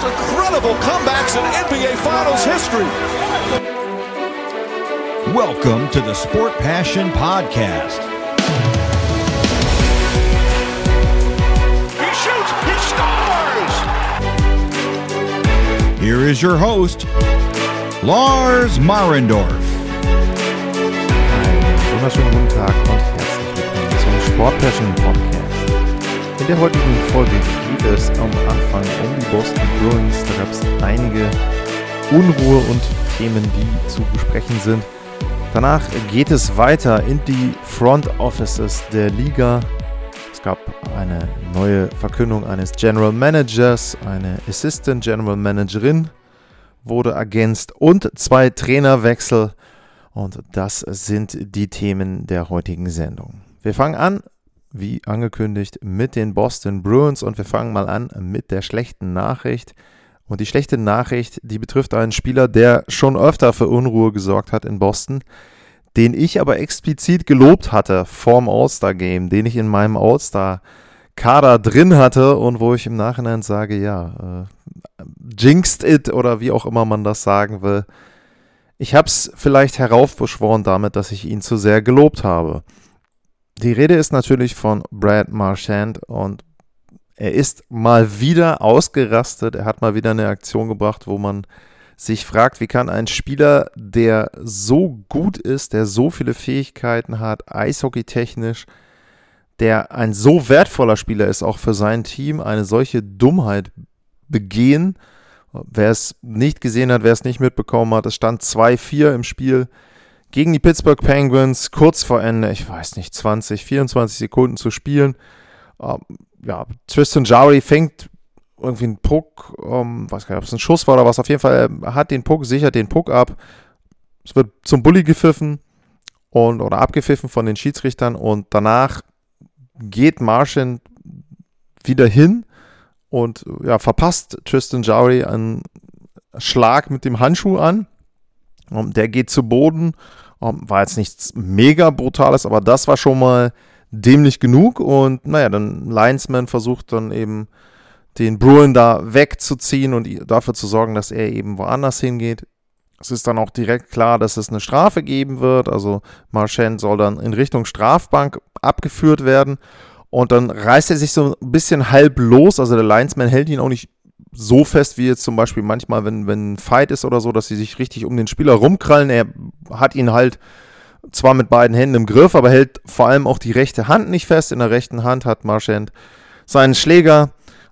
most incredible comebacks in NBA Finals history. Welcome to the Sport Passion Podcast. He shoots, he scores! Here is your host, Lars Marendorf. Einen wunderschönen guten Tag und herzlich willkommen zum Sport Passion Podcast. In der heutigen Folge geht es am Anfang um die Boston Bruins. Da gab es einige Unruhe und Themen, die zu besprechen sind. Danach geht es weiter in die Front Offices der Liga. Es gab eine neue Verkündung eines General Managers, eine Assistant General Managerin wurde ergänzt und zwei Trainerwechsel. Und das sind die Themen der heutigen Sendung. Wir fangen an, wie angekündigt, mit den Boston Bruins und wir fangen mal an mit der schlechten Nachricht. Und die schlechte Nachricht, die betrifft einen Spieler, der schon öfter für Unruhe gesorgt hat in Boston, den ich aber explizit gelobt hatte vorm All-Star-Game, den ich in meinem All-Star-Kader drin hatte und wo ich im Nachhinein sage, ja, äh, jinxed it oder wie auch immer man das sagen will. Ich habe es vielleicht heraufbeschworen damit, dass ich ihn zu sehr gelobt habe. Die Rede ist natürlich von Brad Marchand und er ist mal wieder ausgerastet. Er hat mal wieder eine Aktion gebracht, wo man sich fragt, wie kann ein Spieler, der so gut ist, der so viele Fähigkeiten hat, eishockeytechnisch, der ein so wertvoller Spieler ist, auch für sein Team, eine solche Dummheit begehen. Wer es nicht gesehen hat, wer es nicht mitbekommen hat, es stand 2-4 im Spiel gegen die Pittsburgh Penguins, kurz vor Ende, ich weiß nicht, 20, 24 Sekunden zu spielen. Ähm, ja, Tristan Jowry fängt irgendwie einen Puck, ähm, weiß gar nicht, ob es ein Schuss war oder was, auf jeden Fall, er hat den Puck, sichert den Puck ab. Es wird zum Bully gepfiffen und, oder abgepfiffen von den Schiedsrichtern und danach geht Martian wieder hin und ja, verpasst Tristan Jowry einen Schlag mit dem Handschuh an. Um, der geht zu Boden. Um, war jetzt nichts mega Brutales, aber das war schon mal dämlich genug. Und naja, dann Linesman versucht dann eben den Bruin da wegzuziehen und dafür zu sorgen, dass er eben woanders hingeht. Es ist dann auch direkt klar, dass es eine Strafe geben wird. Also Marchand soll dann in Richtung Strafbank abgeführt werden. Und dann reißt er sich so ein bisschen halb los. Also der Linesman hält ihn auch nicht so fest wie jetzt zum Beispiel manchmal, wenn, wenn ein Fight ist oder so, dass sie sich richtig um den Spieler rumkrallen. Er hat ihn halt zwar mit beiden Händen im Griff, aber hält vor allem auch die rechte Hand nicht fest. In der rechten Hand hat Marchand seinen Schläger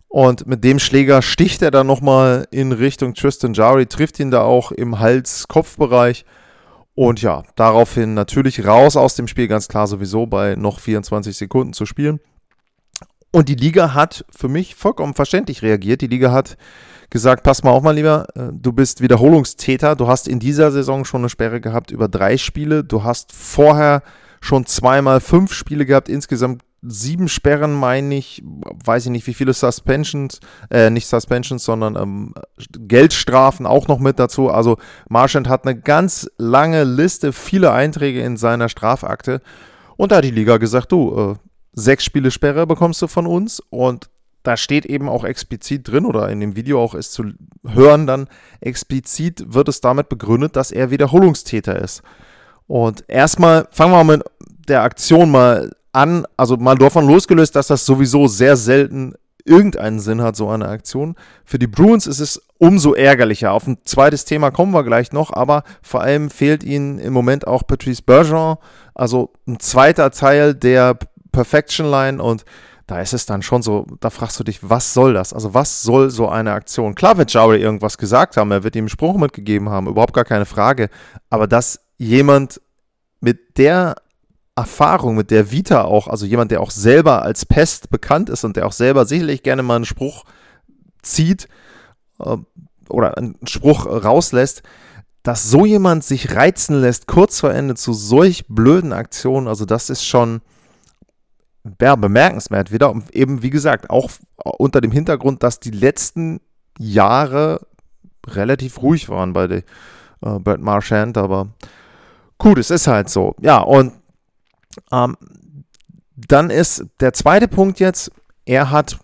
und mit dem Schläger sticht er dann nochmal in Richtung Tristan Jari, trifft ihn da auch im Hals-Kopfbereich. Und ja, daraufhin natürlich raus aus dem Spiel, ganz klar sowieso bei noch 24 Sekunden zu spielen. Und die Liga hat für mich vollkommen verständlich reagiert. Die Liga hat gesagt, pass mal auf mal lieber, äh, du bist Wiederholungstäter, du hast in dieser Saison schon eine Sperre gehabt über drei Spiele, du hast vorher schon zweimal fünf Spiele gehabt, insgesamt sieben Sperren, meine ich, weiß ich nicht, wie viele Suspensions, äh, nicht Suspensions, sondern ähm, Geldstrafen auch noch mit dazu. Also Marchand hat eine ganz lange Liste, viele Einträge in seiner Strafakte. Und da hat die Liga gesagt, du, äh, sechs Spiele Sperre bekommst du von uns und da steht eben auch explizit drin oder in dem Video auch ist zu hören, dann explizit wird es damit begründet, dass er Wiederholungstäter ist. Und erstmal fangen wir mit der Aktion mal an, also mal davon losgelöst, dass das sowieso sehr selten irgendeinen Sinn hat, so eine Aktion. Für die Bruins ist es umso ärgerlicher. Auf ein zweites Thema kommen wir gleich noch, aber vor allem fehlt ihnen im Moment auch Patrice Bergeron, also ein zweiter Teil der Perfection Line und da ist es dann schon so, da fragst du dich, was soll das? Also was soll so eine Aktion? Klar wird Jowry irgendwas gesagt haben, er wird ihm einen Spruch mitgegeben haben, überhaupt gar keine Frage, aber dass jemand mit der Erfahrung, mit der Vita auch, also jemand, der auch selber als Pest bekannt ist und der auch selber sicherlich gerne mal einen Spruch zieht äh, oder einen Spruch rauslässt, dass so jemand sich reizen lässt, kurz vor Ende zu solch blöden Aktionen, also das ist schon, ja, bemerkenswert wieder. Und eben, wie gesagt, auch unter dem Hintergrund, dass die letzten Jahre relativ ruhig waren bei der äh, Brad Marchand, aber gut, es ist halt so. Ja, und ähm, dann ist der zweite Punkt jetzt, er hat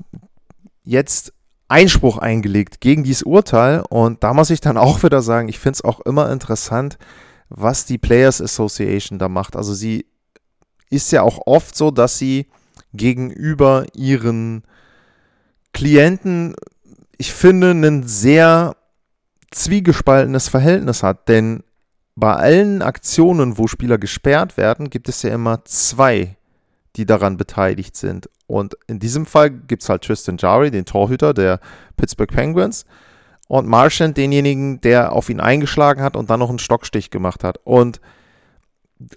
jetzt Einspruch eingelegt gegen dieses Urteil. Und da muss ich dann auch wieder sagen, ich finde es auch immer interessant, was die Players Association da macht. Also sie ist ja auch oft so, dass sie gegenüber ihren Klienten, ich finde, ein sehr zwiegespaltenes Verhältnis hat. Denn bei allen Aktionen, wo Spieler gesperrt werden, gibt es ja immer zwei, die daran beteiligt sind. Und in diesem Fall gibt es halt Tristan Jari, den Torhüter der Pittsburgh Penguins, und Marchand, denjenigen, der auf ihn eingeschlagen hat und dann noch einen Stockstich gemacht hat. Und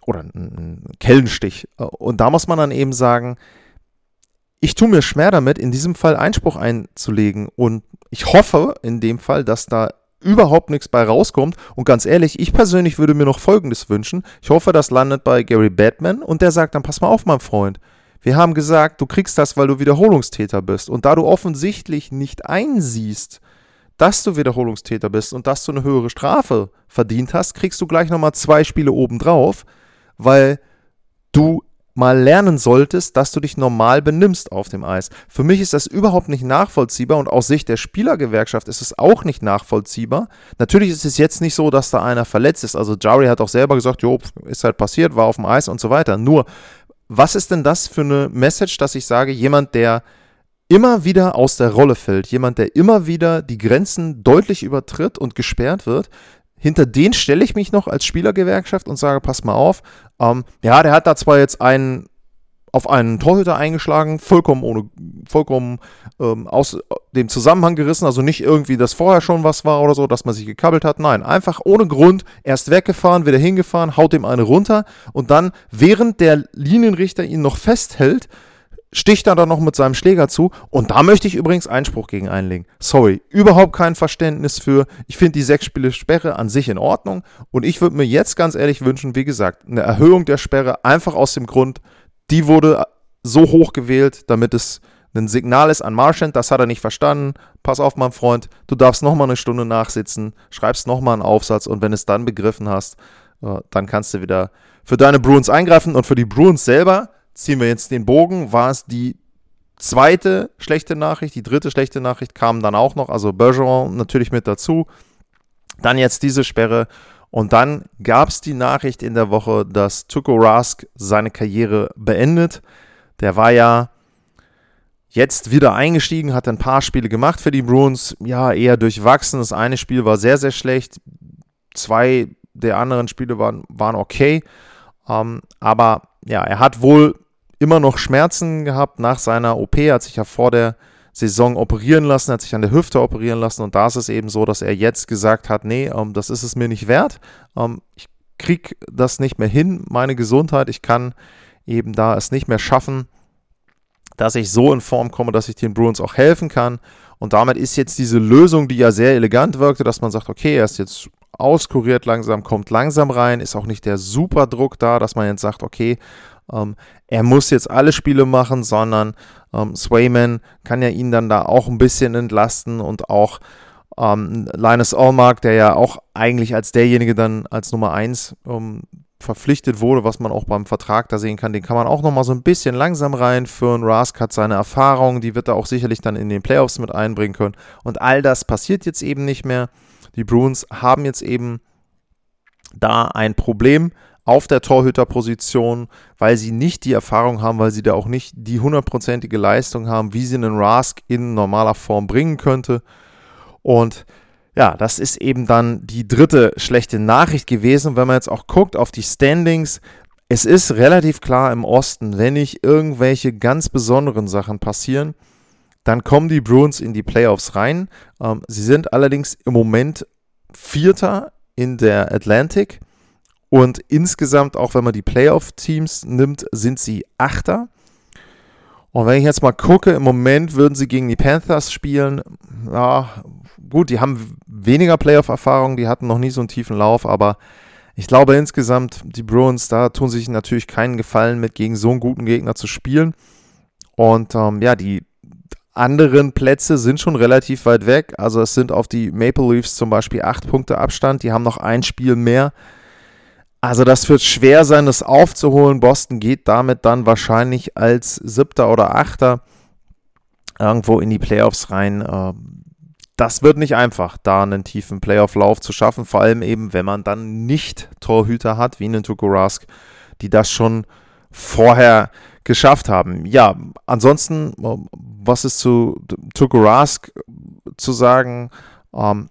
oder einen Kellenstich. Und da muss man dann eben sagen, ich tue mir schwer damit, in diesem Fall Einspruch einzulegen. Und ich hoffe in dem Fall, dass da überhaupt nichts bei rauskommt. Und ganz ehrlich, ich persönlich würde mir noch Folgendes wünschen. Ich hoffe, das landet bei Gary Batman und der sagt dann, pass mal auf, mein Freund. Wir haben gesagt, du kriegst das, weil du Wiederholungstäter bist. Und da du offensichtlich nicht einsiehst, dass du Wiederholungstäter bist und dass du eine höhere Strafe verdient hast, kriegst du gleich nochmal zwei Spiele obendrauf, weil du mal lernen solltest, dass du dich normal benimmst auf dem Eis. Für mich ist das überhaupt nicht nachvollziehbar und aus Sicht der Spielergewerkschaft ist es auch nicht nachvollziehbar. Natürlich ist es jetzt nicht so, dass da einer verletzt ist. Also Jari hat auch selber gesagt, jo, ist halt passiert, war auf dem Eis und so weiter. Nur, was ist denn das für eine Message, dass ich sage, jemand, der immer wieder aus der Rolle fällt, jemand, der immer wieder die Grenzen deutlich übertritt und gesperrt wird, hinter den stelle ich mich noch als Spielergewerkschaft und sage, pass mal auf, ähm, ja, der hat da zwar jetzt einen auf einen Torhüter eingeschlagen, vollkommen ohne, vollkommen ähm, aus dem Zusammenhang gerissen, also nicht irgendwie, dass vorher schon was war oder so, dass man sich gekabbelt hat, nein, einfach ohne Grund erst weggefahren, wieder hingefahren, haut ihm eine runter und dann, während der Linienrichter ihn noch festhält, sticht er dann noch mit seinem Schläger zu. Und da möchte ich übrigens Einspruch gegen einlegen. Sorry, überhaupt kein Verständnis für. Ich finde die sechs Spiele Sperre an sich in Ordnung. Und ich würde mir jetzt ganz ehrlich wünschen, wie gesagt, eine Erhöhung der Sperre einfach aus dem Grund, die wurde so hoch gewählt, damit es ein Signal ist an Marchand, das hat er nicht verstanden. Pass auf, mein Freund, du darfst nochmal eine Stunde nachsitzen, schreibst nochmal einen Aufsatz und wenn es dann begriffen hast, äh, dann kannst du wieder für deine Bruins eingreifen und für die Bruins selber ziehen wir jetzt den Bogen, war es die zweite schlechte Nachricht, die dritte schlechte Nachricht kam dann auch noch, also Bergeron natürlich mit dazu. Dann jetzt diese Sperre und dann gab es die Nachricht in der Woche, dass Tuko Rask seine Karriere beendet. Der war ja jetzt wieder eingestiegen, hat ein paar Spiele gemacht für die Bruins. Ja, eher durchwachsen. Das eine Spiel war sehr, sehr schlecht. Zwei der anderen Spiele waren, waren okay. Ähm, aber ja, er hat wohl immer noch Schmerzen gehabt nach seiner OP, hat sich ja vor der Saison operieren lassen, hat sich an der Hüfte operieren lassen und da ist es eben so, dass er jetzt gesagt hat, nee, ähm, das ist es mir nicht wert. Ähm, ich kriege das nicht mehr hin, meine Gesundheit, ich kann eben da es nicht mehr schaffen, dass ich so in Form komme, dass ich den Bruins auch helfen kann. Und damit ist jetzt diese Lösung, die ja sehr elegant wirkte, dass man sagt, okay, er ist jetzt auskuriert langsam, kommt langsam rein, ist auch nicht der super Druck da, dass man jetzt sagt, okay, ähm, er muss jetzt alle Spiele machen, sondern ähm, Swayman kann ja ihn dann da auch ein bisschen entlasten und auch ähm, Linus Allmark, der ja auch eigentlich als derjenige dann als Nummer 1 ähm, verpflichtet wurde, was man auch beim Vertrag da sehen kann, den kann man auch nochmal so ein bisschen langsam reinführen. Rask hat seine Erfahrung, die wird er auch sicherlich dann in den Playoffs mit einbringen können. Und all das passiert jetzt eben nicht mehr. Die Bruins haben jetzt eben da ein Problem, auf der Torhüterposition, weil sie nicht die Erfahrung haben, weil sie da auch nicht die hundertprozentige Leistung haben, wie sie einen Rask in normaler Form bringen könnte. Und ja, das ist eben dann die dritte schlechte Nachricht gewesen. Wenn man jetzt auch guckt auf die Standings, es ist relativ klar im Osten, wenn nicht irgendwelche ganz besonderen Sachen passieren, dann kommen die Bruins in die Playoffs rein. Ähm, sie sind allerdings im Moment Vierter in der Atlantic. Und insgesamt, auch wenn man die Playoff-Teams nimmt, sind sie Achter. Und wenn ich jetzt mal gucke, im Moment würden sie gegen die Panthers spielen. Ja, gut, die haben weniger Playoff-Erfahrung, die hatten noch nie so einen tiefen Lauf, aber ich glaube insgesamt, die Bruins, da tun sich natürlich keinen Gefallen mit, gegen so einen guten Gegner zu spielen. Und ähm, ja, die anderen Plätze sind schon relativ weit weg. Also es sind auf die Maple Leafs zum Beispiel acht Punkte Abstand. Die haben noch ein Spiel mehr. Also das wird schwer sein, das aufzuholen. Boston geht damit dann wahrscheinlich als siebter oder achter irgendwo in die Playoffs rein. Äh, das wird nicht einfach, da einen tiefen Playoff-Lauf zu schaffen, vor allem eben, wenn man dann nicht Torhüter hat, wie einen Tuko Rask, die das schon vorher geschafft haben. Ja, ansonsten, äh, was ist zu Tuko Rask zu sagen? Ähm,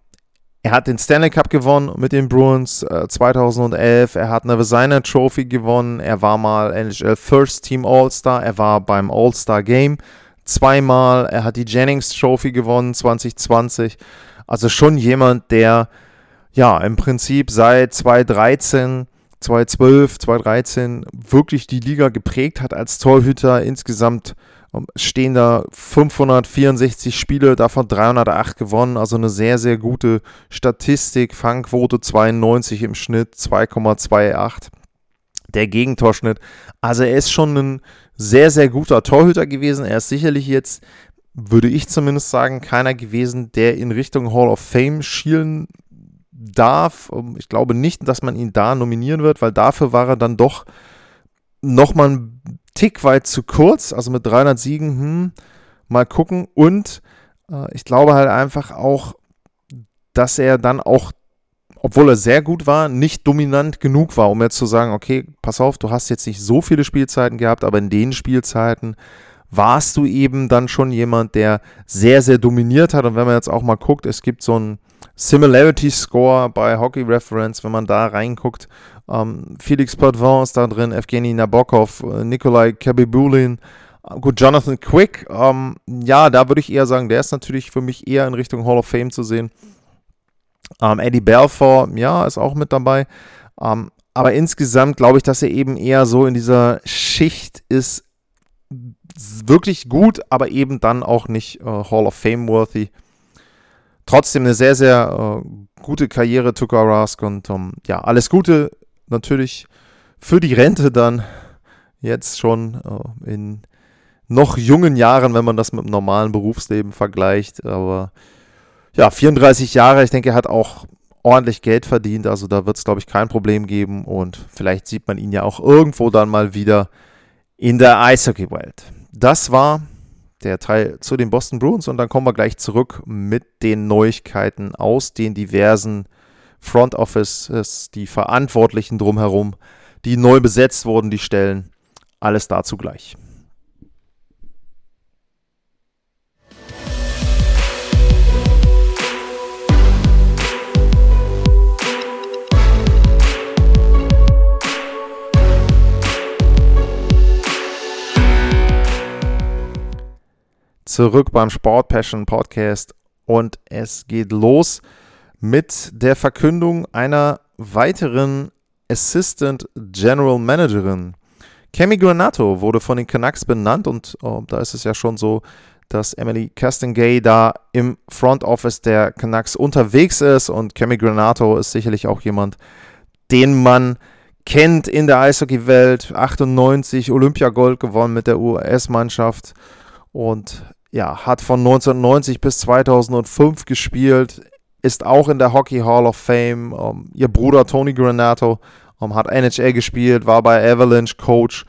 er hat den Stanley Cup gewonnen mit den Bruins äh, 2011. Er hat eine Vezina Trophy gewonnen. Er war mal NHL First Team All-Star. Er war beim All-Star Game zweimal. Er hat die Jennings Trophy gewonnen 2020. Also schon jemand, der ja im Prinzip seit 2013, 2012, 2013 wirklich die Liga geprägt hat als Torhüter. Insgesamt stehen da 564 Spiele, davon 308 gewonnen. Also eine sehr, sehr gute Statistik. Fangquote 92 im Schnitt, 2,28. Der Gegentorschnitt. Also er ist schon ein sehr, sehr guter Torhüter gewesen. Er ist sicherlich jetzt, würde ich zumindest sagen, keiner gewesen, der in Richtung Hall of Fame schielen darf. Ähm, ich glaube nicht, dass man ihn da nominieren wird, weil dafür war er dann doch nochmal ein Tick weit zu kurz. Also mit 300 Siegen, hm, mal gucken. Und äh, ich glaube halt einfach auch, dass er dann auch obwohl er sehr gut war, nicht dominant genug war, um jetzt zu sagen, okay, pass auf, du hast jetzt nicht so viele Spielzeiten gehabt, aber in den Spielzeiten warst du eben dann schon jemand, der sehr, sehr dominiert hat. Und wenn man jetzt auch mal guckt, es gibt so einen Similarity Score bei Hockey Reference, wenn man da reinguckt. Ähm, Felix Potvin ist da drin, Evgeny Nabokov, äh, Nikolai Kabibulin, äh, gut, Jonathan Quick. Ähm, ja, da würde ich eher sagen, der ist natürlich für mich eher in Richtung Hall of Fame zu sehen. Ähm, Eddie Balfour, ja, ist auch mit dabei. Ähm, aber insgesamt glaube ich, dass er eben eher so in dieser Schicht ist, wirklich gut, aber eben dann auch nicht äh, Hall of Fame worthy. Trotzdem eine sehr, sehr äh, gute Karriere, Tuka Rask. Und um, ähm, ja, alles Gute natürlich für die Rente dann jetzt schon äh, in noch jungen Jahren, wenn man das mit dem normalen Berufsleben vergleicht. Aber ja, 34 Jahre. Ich denke, er hat auch ordentlich Geld verdient. Also da wird es, glaube ich, kein Problem geben. Und vielleicht sieht man ihn ja auch irgendwo dann mal wieder in der Eishockey-Welt. Das war der Teil zu den Boston Bruins. Und dann kommen wir gleich zurück mit den Neuigkeiten aus den diversen Front Offices, die Verantwortlichen drumherum, die neu besetzt wurden, die Stellen. Alles dazu gleich. Zurück beim Sport Passion Podcast und es geht los mit der Verkündung einer weiteren Assistant General Managerin. Cami Granato wurde von den Canucks benannt und oh, da ist es ja schon so, dass Emily Castengay da im Front Office der Canucks unterwegs ist und Cami Granato ist sicherlich auch jemand, den man kennt in der Eishockey-Welt. 98 Olympiagold gewonnen mit der US-Mannschaft und ja, hat von 1990 bis 2005 gespielt, ist auch in der Hockey Hall of Fame. Um, ähm, ihr Bruder Tony Granato um, ähm, hat NHL gespielt, war bei Avalanche Coach.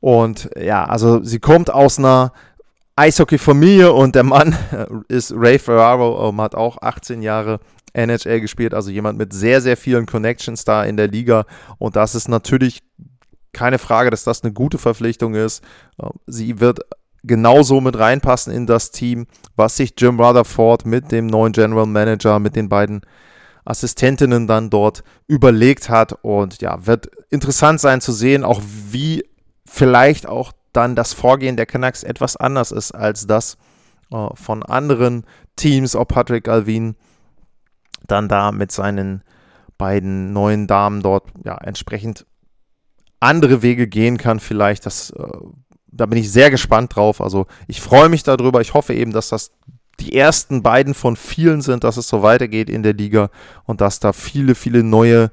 Und ja, also sie kommt aus einer Eishockey-Familie und der Mann ist Ray Ferraro, um, ähm, hat auch 18 Jahre NHL gespielt, also jemand mit sehr, sehr vielen Connections da in der Liga. Und das ist natürlich keine Frage, dass das eine gute Verpflichtung ist. Sie wird genauso mit reinpassen in das Team, was sich Jim Rutherford mit dem neuen General Manager, mit den beiden Assistentinnen dann dort überlegt hat. Und ja, wird interessant sein zu sehen, auch wie vielleicht auch dann das Vorgehen der Canucks etwas anders ist als das äh, von anderen Teams, ob Patrick Alvin dann da mit seinen beiden neuen Damen dort ja entsprechend andere Wege gehen kann, vielleicht. Das äh, da bin ich sehr gespannt drauf. Also ich freue mich darüber. Ich hoffe eben, dass das die ersten beiden von vielen sind, dass es so weitergeht in der Liga und dass da viele, viele neue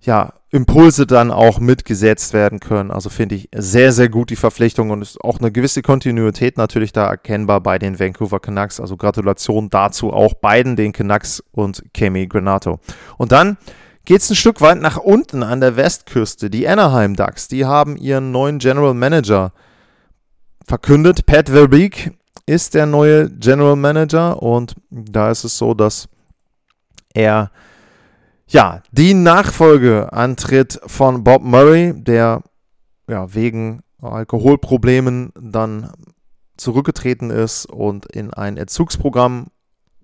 ja, Impulse dann auch mitgesetzt werden können. Also finde ich sehr, sehr gut die Verpflichtung und ist auch eine gewisse Kontinuität natürlich da erkennbar bei den Vancouver Canucks. Also Gratulation dazu auch beiden, den Canucks und Kemi Granato. Und dann geht es ein Stück weit nach unten an der Westküste. Die Anaheim Ducks, die haben ihren neuen General Manager verkündet. Pat Verbeek ist der neue General Manager und da ist es so, dass er ja die Nachfolge antritt von Bob Murray, der ja wegen Alkoholproblemen dann zurückgetreten ist und in ein Erzugsprogramm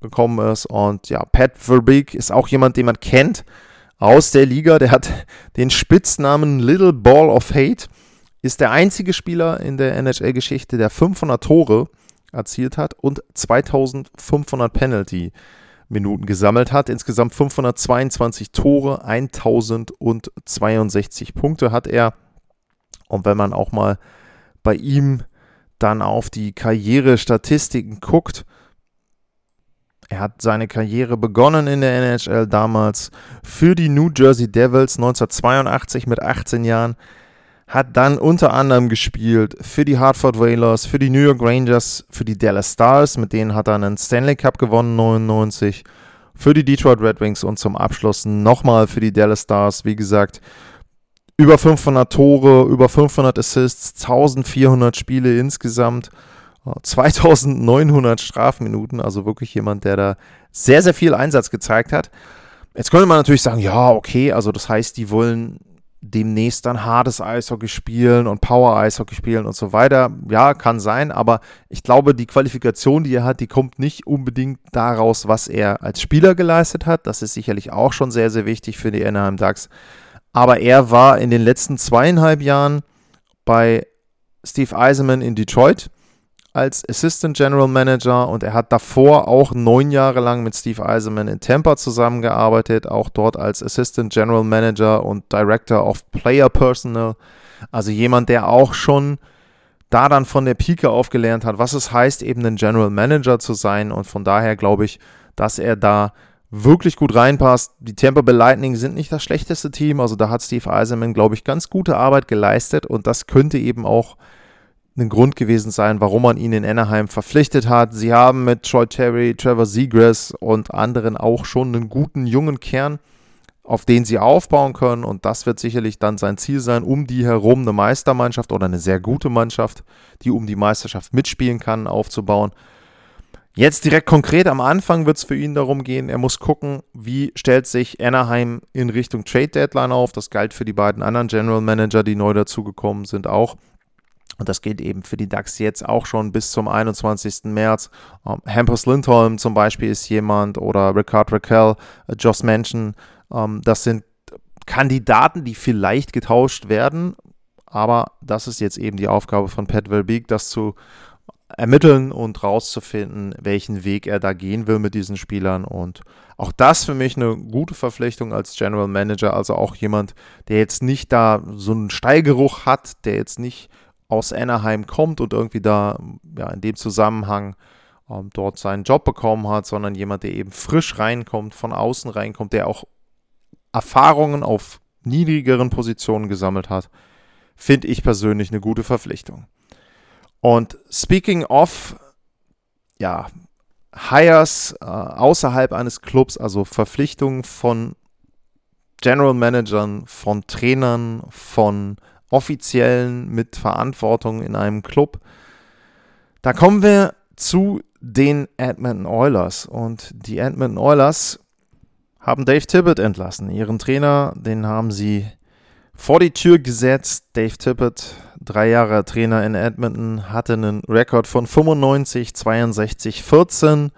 gekommen ist. Und ja, Pat Verbeek ist auch jemand, den man kennt aus der Liga. Der hat den Spitznamen Little Ball of Hate. Ist der einzige Spieler in der NHL-Geschichte, der 500 Tore erzielt hat und 2500 Penalty-Minuten gesammelt hat. Insgesamt 522 Tore, 1062 Punkte hat er. Und wenn man auch mal bei ihm dann auf die Karrierestatistiken guckt, er hat seine Karriere begonnen in der NHL damals für die New Jersey Devils 1982 mit 18 Jahren, hat dann unter anderem gespielt für die Hartford Whalers, für die New York Rangers, für die Dallas Stars, mit denen hat er einen Stanley Cup gewonnen 99, für die Detroit Red Wings und zum Abschluss nochmal für die Dallas Stars, wie gesagt, über 500 Tore, über 500 Assists, 1400 Spiele insgesamt. 2900 Strafminuten, also wirklich jemand, der da sehr, sehr viel Einsatz gezeigt hat. Jetzt könnte man natürlich sagen, ja, okay, also das heißt, die wollen demnächst dann hartes Eishockey spielen und Power Eishockey spielen und so weiter. Ja, kann sein, aber ich glaube, die Qualifikation, die er hat, die kommt nicht unbedingt daraus, was er als Spieler geleistet hat. Das ist sicherlich auch schon sehr, sehr wichtig für die Anaheim Ducks. Aber er war in den letzten zweieinhalb Jahren bei Steve Eisenman in Detroit als Assistant General Manager und er hat davor auch neun Jahre lang mit Steve Eisenman in Tampa zusammengearbeitet, auch dort als Assistant General Manager und Director of Player Personnel. Also jemand, der auch schon da dann von der Pike aufgelernt hat, was es heißt, eben ein General Manager zu sein. Und von daher glaube ich, dass er da wirklich gut reinpasst. Die Tampa Bay Lightning sind nicht das schlechteste Team, also da hat Steve Eisenman, glaube ich, ganz gute Arbeit geleistet und das könnte eben auch ein Grund gewesen sein, warum man ihn in Anaheim verpflichtet hat. Sie haben mit Troy Terry, Trevor Seagrass und anderen auch schon einen guten jungen Kern, auf den sie aufbauen können. Und das wird sicherlich dann sein Ziel sein, um die herum eine Meistermannschaft oder eine sehr gute Mannschaft, die um die Meisterschaft mitspielen kann, aufzubauen. Jetzt direkt konkret am Anfang wird es für ihn darum gehen, er muss gucken, wie stellt sich Anaheim in Richtung Trade Deadline auf. Das galt für die beiden anderen General Manager, die neu dazugekommen sind, auch. Und das geht eben für die DAX jetzt auch schon bis zum 21. März. Ähm, Hampus Lindholm zum Beispiel ist jemand oder Ricard Raquel, äh, Joss Manchin. Ähm, das sind Kandidaten, die vielleicht getauscht werden. Aber das ist jetzt eben die Aufgabe von Pat Verbeek, das zu ermitteln und rauszufinden, welchen Weg er da gehen will mit diesen Spielern. Und auch das für mich eine gute Verpflichtung als General Manager. Also auch jemand, der jetzt nicht da so einen Steigeruch hat, der jetzt nicht aus Anaheim kommt und irgendwie da ja, in dem Zusammenhang ähm, dort seinen Job bekommen hat, sondern jemand, der eben frisch reinkommt, von außen reinkommt, der auch Erfahrungen auf niedrigeren Positionen gesammelt hat, finde ich persönlich eine gute Verpflichtung. Und speaking of, ja, Hires äh, außerhalb eines Clubs, also Verpflichtungen von General Managern, von Trainern, von Offiziellen mit Verantwortung in einem Club. Da kommen wir zu den Edmonton Oilers. Und die Edmonton Oilers haben Dave Tippett entlassen. Ihren Trainer, den haben sie vor die Tür gesetzt. Dave Tippett, drei Jahre Trainer in Edmonton, hatte einen Rekord von 95, 62, 14.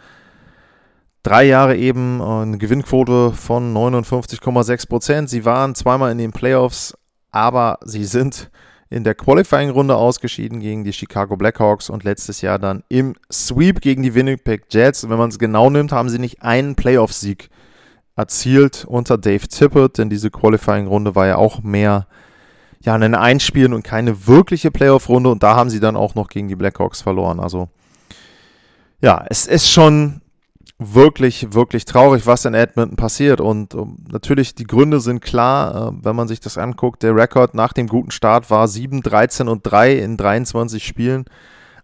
Drei Jahre eben eine Gewinnquote von 59,6 Prozent. Sie waren zweimal in den Playoffs, aber sie sind in der Qualifying-Runde ausgeschieden gegen die Chicago Blackhawks und letztes Jahr dann im Sweep gegen die Winnipeg Jets. wenn man es genau nimmt, haben sie nicht einen Playoff-Sieg erzielt unter Dave Tippett, denn diese Qualifying-Runde war ja auch mehr ja, ein Einspielen und keine wirkliche Playoff-Runde und da haben sie dann auch noch gegen die Blackhawks verloren. Also ja, es ist schon wirklich, wirklich traurig, was in Edmonton passiert. Und um, natürlich, die Gründe sind klar, äh, wenn man sich das anguckt. Der Rekord nach dem guten Start war 7, 13 und 3 in 23 Spielen.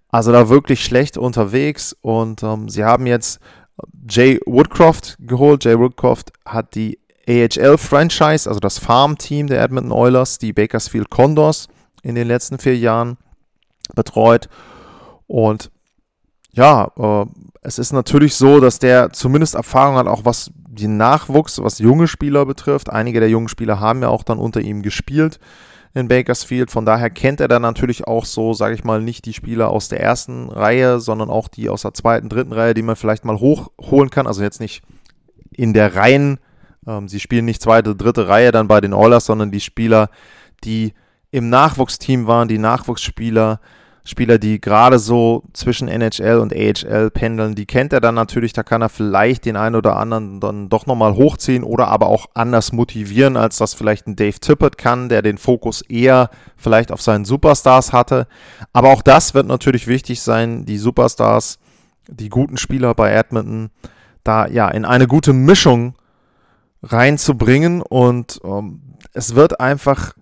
Also da wirklich schlecht unterwegs. Und ähm, sie haben jetzt Jay Woodcroft geholt. Jay Woodcroft hat die AHL-Franchise, also das Farm-Team der Edmonton Oilers, die Bakersfield Condors in den letzten vier Jahren betreut. Und ja, äh, es ist natürlich so, dass der zumindest Erfahrung hat, auch was den Nachwuchs, was junge Spieler betrifft. Einige der jungen Spieler haben ja auch dann unter ihm gespielt in Bakersfield. Von daher kennt er dann natürlich auch so, sage ich mal, nicht die Spieler aus der ersten Reihe, sondern auch die aus der zweiten, dritten Reihe, die man vielleicht mal hochholen kann. Also jetzt nicht in der Reihen, ähm, sie spielen nicht zweite, dritte Reihe dann bei den Oilers, sondern die Spieler, die im Nachwuchsteam waren, die Nachwuchsspieler, Spieler, die gerade so zwischen NHL und AHL pendeln, die kennt er dann natürlich, da kann er vielleicht den einen oder anderen dann doch nochmal hochziehen oder aber auch anders motivieren, als das vielleicht ein Dave Tippett kann, der den Fokus eher vielleicht auf seinen Superstars hatte. Aber auch das wird natürlich wichtig sein, die Superstars, die guten Spieler bei Edmonton, da ja in eine gute Mischung reinzubringen und ähm, es wird einfach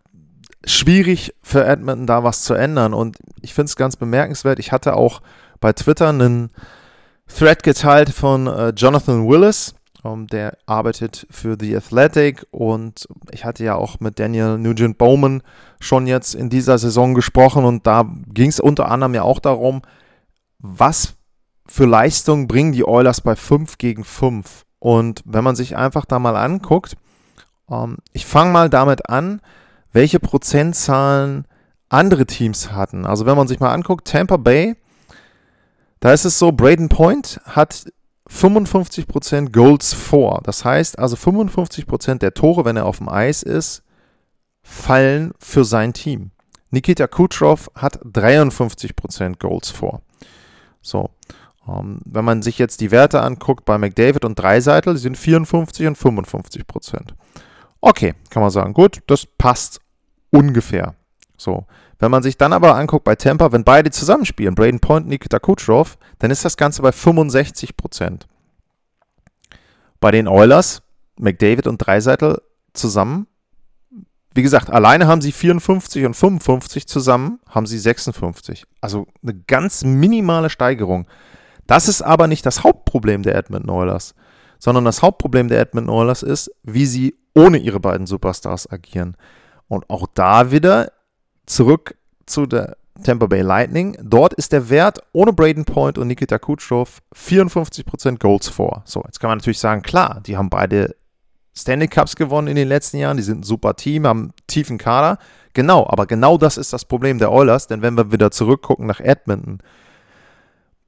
schwierig für Edmonton da was zu ändern. Und ich finde es ganz bemerkenswert. Ich hatte auch bei Twitter einen Thread geteilt von äh, Jonathan Willis. Um, ähm, der arbeitet für The Athletic und ich hatte ja auch mit Daniel Nugent Bowman schon jetzt in dieser Saison gesprochen und da ging es unter anderem ja auch darum, was für Leistung bringen die Oilers bei 5 gegen 5. Und wenn man sich einfach da mal anguckt, um, ähm, ich fange mal damit an, welche Prozentzahlen andere Teams hatten. Also wenn man sich mal anguckt, Tampa Bay, da ist es so, Braden Point hat 55% Goals vor. Das heißt also 55% der Tore, wenn er auf dem Eis ist, fallen für sein Team. Nikita Kucherov hat 53% Goals vor. So, ähm, wenn man sich jetzt die Werte anguckt bei McDavid und Dreiseitel, die sind 54 und 55 Okay, kann man sagen, gut, das passt ungefähr. So. Wenn man sich dann aber anguckt bei Tampa, wenn beide zusammenspielen, Braden Point, Nikita Kucherov, dann ist das Ganze bei 65% Bei den Oilers, McDavid und Dreiseitel zusammen, wie gesagt, alleine haben sie 54 und 55 zusammen, haben sie 56. Also eine ganz minimale Steigerung. Das ist aber nicht das Hauptproblem der Edmonton Oilers, sondern das Hauptproblem der Edmonton Oilers ist, wie sie ohne ihre beiden Superstars agieren. Und auch da wieder zurück zu der Tampa Bay Lightning. Dort ist der Wert ohne Braden Point und Nikita Kucherov 54% Goals vor. So, jetzt kann man natürlich sagen, klar, die haben beide Stanley Cups gewonnen in den letzten Jahren, die sind ein super Team, haben einen tiefen Kader. Genau, aber genau das ist das Problem der Oilers, denn wenn wir wieder zurückgucken nach Edmonton,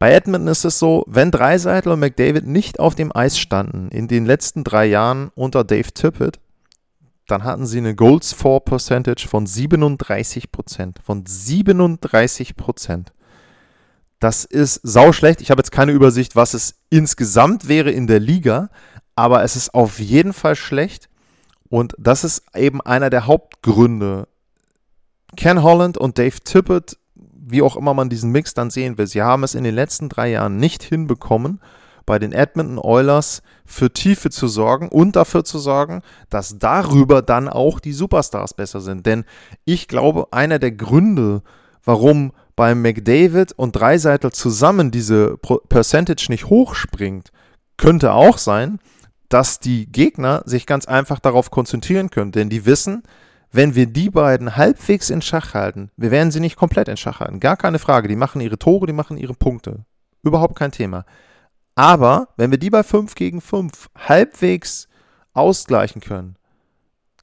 bei Edmonton ist es so, wenn Dreiseitel und McDavid nicht auf dem Eis standen in den letzten drei Jahren unter Dave Tippett, dann hatten sie eine Goals for Percentage von 37% Von 37% Das ist sau schlecht. Ich habe jetzt keine Übersicht, was es insgesamt wäre in der Liga, aber es ist auf jeden Fall schlecht. Und das ist eben einer der Hauptgründe. Ken Holland und Dave Tippett wie auch immer man diesen Mix dann sehen will, sie haben es in den letzten drei Jahren nicht hinbekommen, bei den Edmonton Oilers für Tiefe zu sorgen und dafür zu sorgen, dass darüber dann auch die Superstars besser sind. Denn ich glaube, einer der Gründe, warum bei McDavid und Dreiseitel zusammen diese Percentage nicht hochspringt, könnte auch sein, dass die Gegner sich ganz einfach darauf konzentrieren können. Denn die wissen, wenn wir die beiden halbwegs in Schach halten, wir werden sie nicht komplett in Schach halten, gar keine Frage, die machen ihre Tore, die machen ihre Punkte. Überhaupt kein Thema. Aber wenn wir die bei 5 gegen 5 halbwegs ausgleichen können,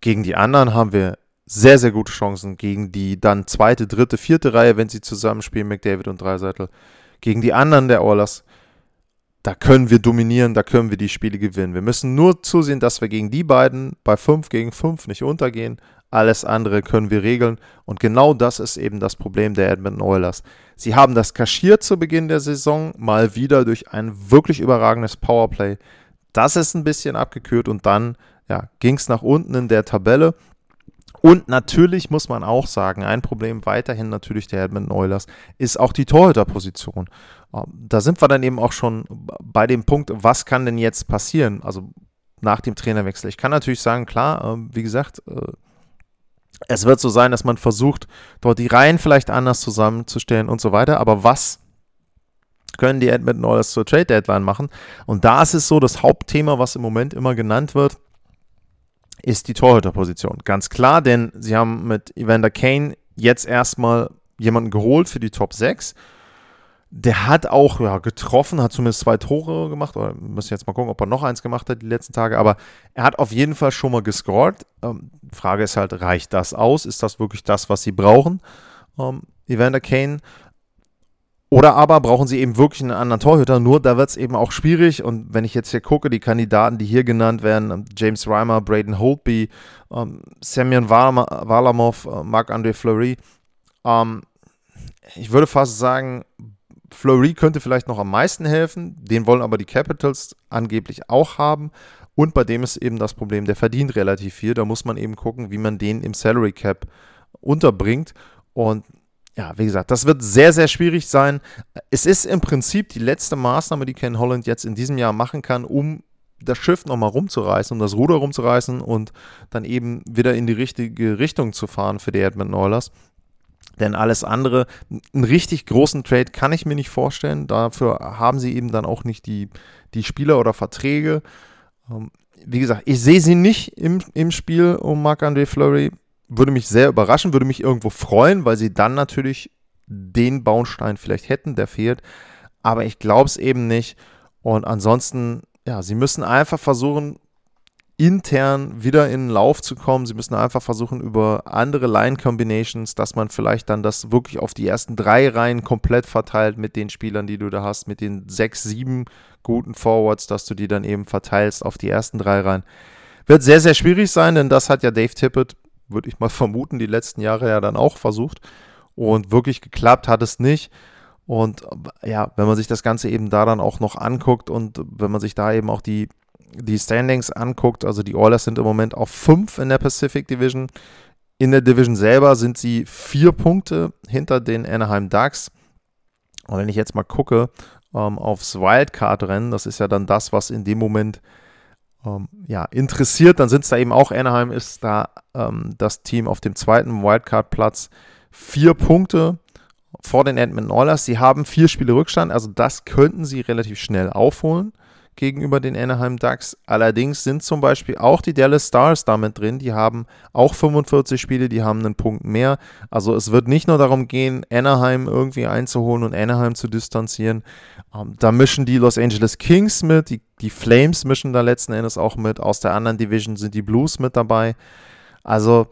gegen die anderen haben wir sehr, sehr gute Chancen. Gegen die dann zweite, dritte, vierte Reihe, wenn sie zusammenspielen, McDavid und Dreiseitel. Gegen die anderen der Oilers, da können wir dominieren, da können wir die Spiele gewinnen. Wir müssen nur zusehen, dass wir gegen die beiden bei 5 gegen 5 nicht untergehen. Alles andere können wir regeln. Und genau das ist eben das Problem der Edmonton Oilers. Sie haben das kaschiert zu Beginn der Saison, mal wieder durch ein wirklich überragendes Powerplay. Das ist ein bisschen abgekühlt und dann ja, ging es nach unten in der Tabelle. Und natürlich muss man auch sagen, ein Problem weiterhin natürlich der Edmonton Oilers ist auch die Torhüterposition. Ähm, da sind wir dann eben auch schon bei dem Punkt, was kann denn jetzt passieren? Also nach dem Trainerwechsel. Ich kann natürlich sagen, klar, ähm, wie gesagt, äh, es wird so sein, dass man versucht, dort die Reihen vielleicht anders zusammenzustellen und so weiter. Aber was können die Edmonton Oilers zur Trade Deadline machen? Und da ist es so, das Hauptthema, was im Moment immer genannt wird, ist die Torhüterposition. Ganz klar, denn sie haben mit Evander Kane jetzt erstmal jemanden geholt für die Top 6. der hat auch ja, getroffen, hat zumindest zwei Tore gemacht. Oder müssen jetzt mal gucken, ob er noch eins gemacht hat die letzten Tage. Aber er hat auf jeden Fall schon mal gescored. Ähm, Frage ist halt, reicht das aus? Ist das wirklich das, was sie brauchen? Ähm, Evander Kane. Oder aber brauchen sie eben wirklich einen anderen Torhüter. Nur da wird es eben auch schwierig. Und wenn ich jetzt hier gucke, die Kandidaten, die hier genannt werden, ähm, James Reimer, Braden Holtby, ähm, Semyon Varlamov, äh, Marc-André Fleury, ähm, ich würde fast sagen, Fleury könnte vielleicht noch am meisten helfen, den wollen aber die Capitals angeblich auch haben. Und bei dem ist eben das Problem, der verdient relativ viel. Da muss man eben gucken, wie man den im Salary Cap unterbringt. Und ja, wie gesagt, das wird sehr, sehr schwierig sein. Es ist im Prinzip die letzte Maßnahme, die Ken Holland jetzt in diesem Jahr machen kann, um das Schiff nochmal rumzureißen, um das Ruder rumzureißen und dann eben wieder in die richtige Richtung zu fahren für die Edmonton Oilers. Denn alles andere, einen richtig großen Trade kann ich mir nicht vorstellen. Dafür haben sie eben dann auch nicht die, die Spieler oder Verträge. Ähm, wie gesagt, ich sehe sie nicht im, im Spiel um Marc-André Fleury. Würde mich sehr überraschen, würde mich irgendwo freuen, weil sie dann natürlich den Baustein vielleicht hätten, der fehlt. Aber ich glaube es eben nicht. Und ansonsten, ja, sie müssen einfach versuchen, intern wieder in den Lauf zu kommen. Sie müssen einfach versuchen, über andere Line-Combinations, dass man vielleicht dann das wirklich auf die ersten drei Reihen komplett verteilt mit den Spielern, die du da hast, mit den sechs, sieben guten Forwards, dass du die dann eben verteilst auf die ersten drei Reihen. Wird sehr, sehr schwierig sein, denn das hat ja Dave Tippett, würde ich mal vermuten, die letzten Jahre ja dann auch versucht. Und wirklich geklappt hat es nicht. Und ja, wenn man sich das Ganze eben da dann auch noch anguckt und wenn man sich da eben auch die die Standings anguckt, also die Oilers sind im Moment auf 5 in der Pacific Division. In der Division selber sind sie vier Punkte hinter den Anaheim Ducks. Und wenn ich jetzt mal gucke ähm, aufs Wildcard-Rennen, das ist ja dann das, was in dem Moment ähm, ja, interessiert, dann sind es da eben auch, Anaheim ist da ähm, das Team auf dem zweiten Wildcard-Platz. Vier Punkte vor den Edmonton Oilers. Sie haben vier Spiele Rückstand, also das könnten sie relativ schnell aufholen gegenüber den Anaheim Ducks. Allerdings sind zum Beispiel auch die Dallas Stars damit drin. Die haben auch 45 Spiele, die haben einen Punkt mehr. Also es wird nicht nur darum gehen, Anaheim irgendwie einzuholen und Anaheim zu distanzieren. Ähm, da mischen die Los Angeles Kings mit, die, die Flames mischen da letzten Endes auch mit. Aus der anderen Division sind die Blues mit dabei. Also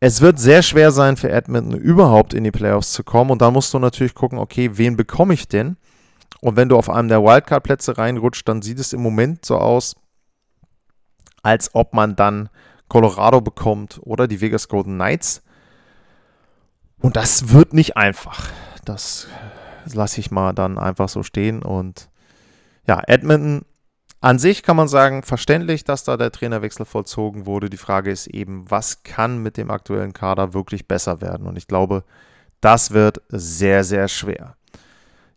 es wird sehr schwer sein für Edmonton überhaupt in die Playoffs zu kommen. Und da musst du natürlich gucken, okay, wen bekomme ich denn? Und wenn du auf einem der Wildcard-Plätze reinrutscht, dann sieht es im Moment so aus, als ob man dann Colorado bekommt oder die Vegas Golden Knights. Und das wird nicht einfach. Das lasse ich mal dann einfach so stehen. Und ja, Edmonton an sich kann man sagen, verständlich, dass da der Trainerwechsel vollzogen wurde. Die Frage ist eben, was kann mit dem aktuellen Kader wirklich besser werden? Und ich glaube, das wird sehr, sehr schwer.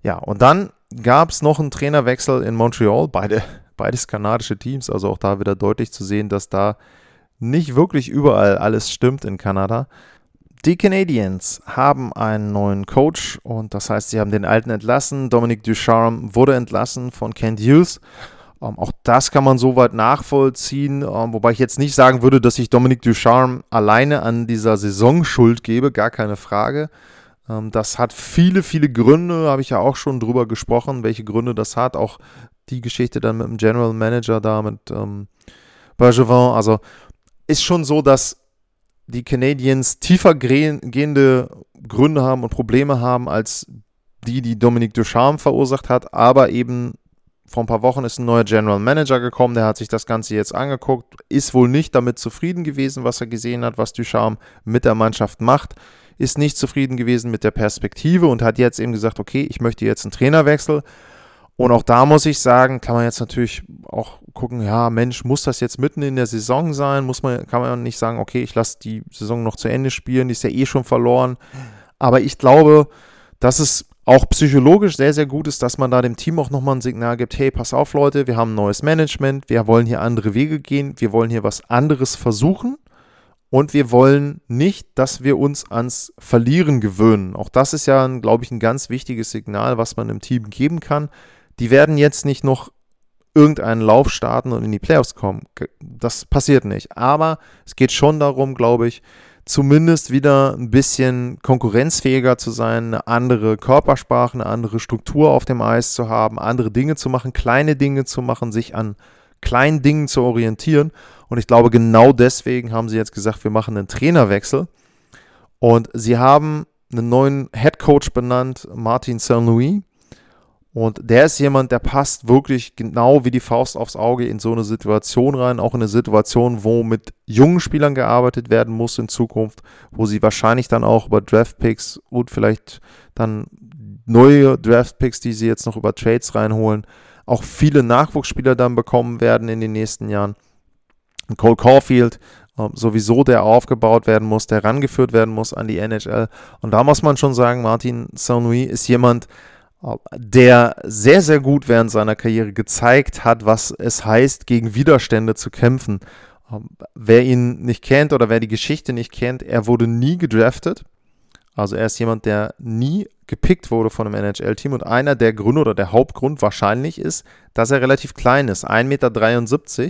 Ja, und dann gab es noch einen Trainerwechsel in Montreal, beide, beides kanadische Teams, also auch da wieder deutlich zu sehen, dass da nicht wirklich überall alles stimmt in Kanada. Die Canadiens haben einen neuen Coach und das heißt, sie haben den alten entlassen. Dominic Ducharme wurde entlassen von Kent Hughes. Ähm, auch das kann man soweit nachvollziehen, ähm, wobei ich jetzt nicht sagen würde, dass ich Dominic Ducharme alleine an dieser Saison Schuld gebe, gar keine Frage. Ähm, das hat viele, viele Gründe, habe ich ja auch schon drüber gesprochen, welche Gründe das hat. Auch die Geschichte dann mit dem General Manager da, mit ähm, Bergevin. Also ist schon so, dass die Canadiens tiefer gehende Gründe haben und Probleme haben als die, die Dominique Ducharme verursacht hat, aber eben vor ein paar Wochen ist ein neuer General Manager gekommen, der hat sich das Ganze jetzt angeguckt, ist wohl nicht damit zufrieden gewesen, was er gesehen hat, was Ducharme mit der Mannschaft macht ist nicht zufrieden gewesen mit der Perspektive und hat jetzt eben gesagt, okay, ich möchte jetzt einen Trainerwechsel. Und auch da muss ich sagen, kann man jetzt natürlich auch gucken, ja, Mensch, muss das jetzt mitten in der Saison sein? Muss man, kann man nicht sagen, okay, ich lasse die Saison noch zu Ende spielen, die ist ja eh schon verloren. Aber ich glaube, dass es auch psychologisch sehr, sehr gut ist, dass man da dem Team auch nochmal ein Signal gibt, hey, pass auf Leute, wir haben ein neues Management, wir wollen hier andere Wege gehen, wir wollen hier was anderes versuchen und wir wollen nicht, dass wir uns ans Verlieren gewöhnen. Auch das ist ja, glaube ich, ein ganz wichtiges Signal, was man im Team geben kann. Die werden jetzt nicht noch irgendeinen Lauf starten und in die Playoffs kommen. Das passiert nicht. Aber es geht schon darum, glaube ich, zumindest wieder ein bisschen konkurrenzfähiger zu sein, eine andere Körpersprache, eine andere Struktur auf dem Eis zu haben, andere Dinge zu machen, kleine Dinge zu machen, sich an kleinen Dingen zu orientieren. Und ich glaube, genau deswegen haben sie jetzt gesagt, wir machen einen Trainerwechsel. Und sie haben einen neuen Head Coach benannt, Martin Saint-Louis. Und der ist jemand, der passt wirklich genau wie die Faust aufs Auge in so eine Situation rein, auch in eine Situation, wo mit jungen Spielern gearbeitet werden muss in Zukunft, wo sie wahrscheinlich dann auch über Draftpicks und vielleicht dann neue Draftpicks, die sie jetzt noch über Trades reinholen, auch viele Nachwuchsspieler dann bekommen werden in den nächsten Jahren. Cole Caulfield, äh, sowieso der aufgebaut werden muss, der rangeführt werden muss an die NHL. Und da muss man schon sagen, Martin Saint-Louis ist jemand, der sehr, sehr gut während seiner Karriere gezeigt hat, was es heißt, gegen Widerstände zu kämpfen. Ähm, wer ihn nicht kennt oder wer die Geschichte nicht kennt, er wurde nie gedraftet. Also er ist jemand, der nie gepickt wurde von einem NHL-Team und einer der Gründe oder der Hauptgrund wahrscheinlich ist, dass er relativ klein ist, 1,73 Meter.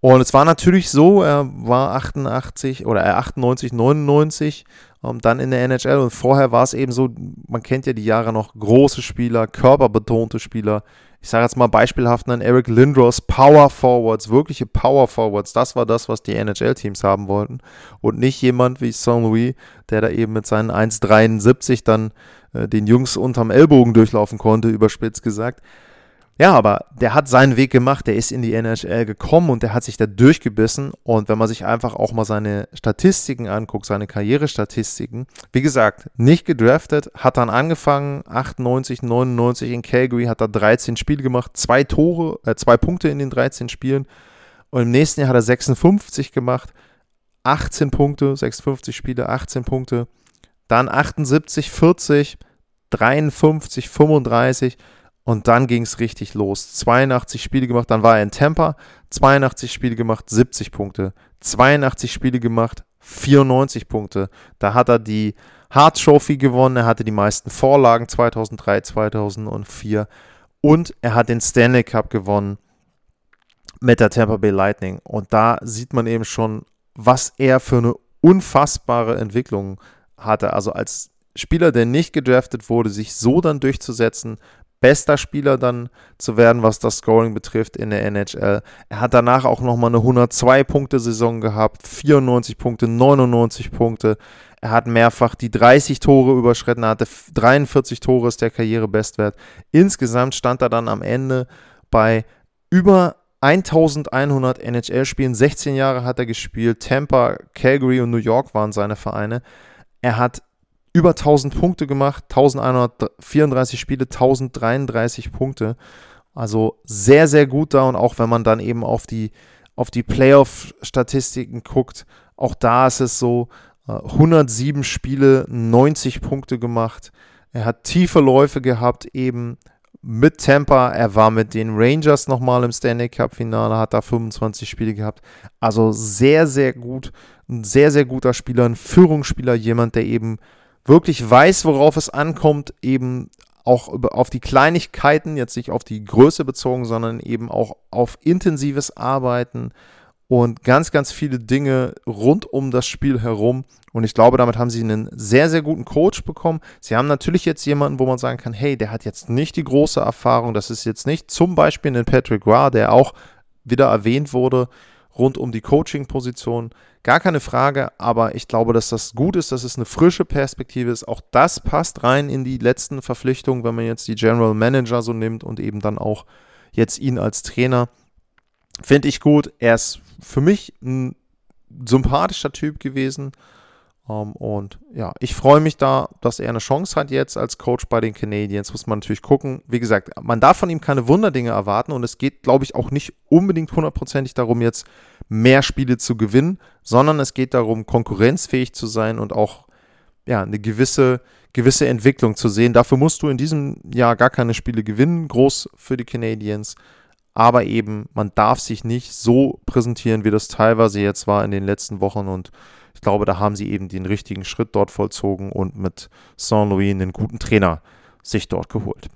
Und es war natürlich so, er war 88 oder 98, 99 ähm, dann in der NHL. Und vorher war es eben so, man kennt ja die Jahre noch, große Spieler, körperbetonte Spieler. Ich sage jetzt mal beispielhaft einen Eric Lindros, Power Forwards, wirkliche Power Forwards. Das war das, was die NHL-Teams haben wollten. Und nicht jemand wie Saint-Louis, der da eben mit seinen 1,73 dann äh, den Jungs unterm Ellbogen durchlaufen konnte, überspitzt gesagt. Ja, aber der hat seinen Weg gemacht, der ist in die NHL gekommen und der hat sich da durchgebissen. Und wenn man sich einfach auch mal seine Statistiken anguckt, seine Karrierestatistiken, wie gesagt, nicht gedraftet, hat dann angefangen, 98, 99 in Calgary, hat da 13 Spiele gemacht, zwei Tore, äh, zwei Punkte in den 13 Spielen. Und im nächsten Jahr hat er 56 gemacht, 18 Punkte, 56 Spiele, 18 Punkte. Dann 78, 40, 53, 35 und dann ging es richtig los. 82 Spiele gemacht, dann war er in Tampa. 82 Spiele gemacht, 70 Punkte. 82 Spiele gemacht, 94 Punkte. Da hat er die Hart Trophy gewonnen. Er hatte die meisten Vorlagen 2003, 2004. Und er hat den Stanley Cup gewonnen mit der Tampa Bay Lightning. Und da sieht man eben schon, was er für eine unfassbare Entwicklung hatte. Also als Spieler, der nicht gedraftet wurde, sich so dann durchzusetzen, bester Spieler dann zu werden, was das Scoring betrifft in der NHL. Er hat danach auch nochmal eine 102-Punkte-Saison gehabt, 94 Punkte, 99 Punkte. Er hat mehrfach die 30 Tore überschritten, er hatte 43 Tore, ist der Karrierebestwert. Insgesamt stand er dann am Ende bei über 1100 NHL-Spielen. 16 Jahre hat er gespielt. Tampa, Calgary und New York waren seine Vereine. Er hat über 1000 Punkte gemacht, 1134 Spiele, 1033 Punkte. Also sehr, sehr gut da und auch wenn man dann eben auf die, auf die Playoff-Statistiken guckt, auch da ist es so, 107 äh, Spiele, 90 Punkte gemacht. Er hat tiefe Läufe gehabt, eben mit Tampa. Er war mit den Rangers nochmal im Stanley Cup-Finale, hat da 25 Spiele gehabt. Also sehr, sehr gut. Ein sehr, sehr guter Spieler, ein Führungsspieler, jemand, der eben wirklich weiß, worauf es ankommt, eben auch auf die Kleinigkeiten, jetzt nicht auf die Größe bezogen, sondern eben auch auf intensives Arbeiten und ganz, ganz viele Dinge rund um das Spiel herum. Und ich glaube, damit haben sie einen sehr, sehr guten Coach bekommen. Sie haben natürlich jetzt jemanden, wo man sagen kann, hey, der hat jetzt nicht die große Erfahrung. Das ist jetzt nicht zum Beispiel den Patrick Ra, der auch wieder erwähnt wurde, rund um die Coaching-Position. Gar keine Frage, aber ich glaube, dass das gut ist, dass es eine frische Perspektive ist. Auch das passt rein in die letzten Verpflichtungen, wenn man jetzt die General Manager so nimmt und eben dann auch jetzt ihn als Trainer. Finde ich gut. Er ist für mich ein sympathischer Typ gewesen. Ähm, und ja, ich freue mich da, dass er eine Chance hat jetzt als Coach bei den Canadiens. Muss man natürlich gucken. Wie gesagt, man darf von ihm keine Wunderdinge erwarten und es geht, glaube ich, auch nicht unbedingt hundertprozentig darum, jetzt mehr Spiele zu gewinnen, sondern es geht darum, konkurrenzfähig zu sein und auch ja, eine gewisse, gewisse Entwicklung zu sehen. Dafür musst du in diesem Jahr gar keine Spiele gewinnen, groß für die Canadiens. Aber eben, man darf sich nicht so präsentieren, wie das teilweise jetzt war in den letzten Wochen. Und glaube, da haben sie eben den richtigen Schritt dort vollzogen und mit Saint-Louis einen guten Trainer sich dort geholt.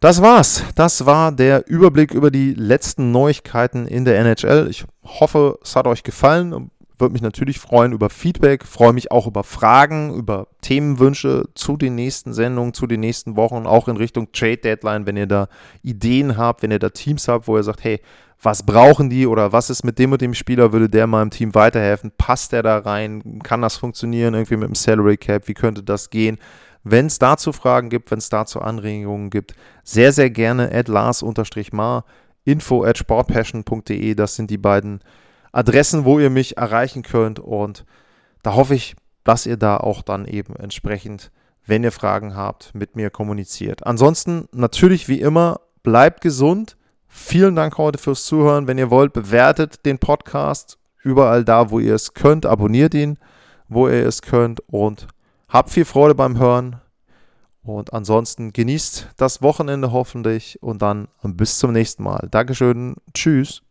Das war's. Das war der Überblick über die letzten Neuigkeiten in der NHL. Ich hoffe, es hat euch gefallen. Würde mich natürlich freuen über Feedback, freue mich auch über Fragen, über Themenwünsche zu den nächsten Sendungen, zu den nächsten Wochen, auch in Richtung Trade Deadline, wenn ihr da Ideen habt, wenn ihr da Teams habt, wo ihr sagt, hey, was brauchen die oder was ist mit dem und dem Spieler, würde der meinem Team weiterhelfen? Passt der da rein? Kann das funktionieren irgendwie mit dem Salary Cap? Wie könnte das gehen? Wenn es dazu Fragen gibt, wenn es dazu Anregungen gibt, sehr, sehr gerne at Lars-Mar, info at sportpassion.de, das sind die beiden Adressen, wo ihr mich erreichen könnt und da hoffe ich, dass ihr da auch dann eben entsprechend, wenn ihr Fragen habt, mit mir kommuniziert. Ansonsten natürlich wie immer, bleibt gesund. Vielen Dank heute fürs Zuhören. Wenn ihr wollt, bewertet den Podcast überall da, wo ihr es könnt. Abonniert ihn, wo ihr es könnt und Habt viel Freude beim Hören und ansonsten genießt das Wochenende hoffentlich und dann bis zum nächsten Mal. Dankeschön. Tschüss.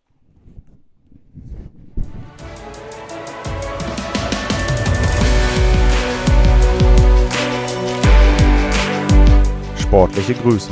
Sportliche Grüße.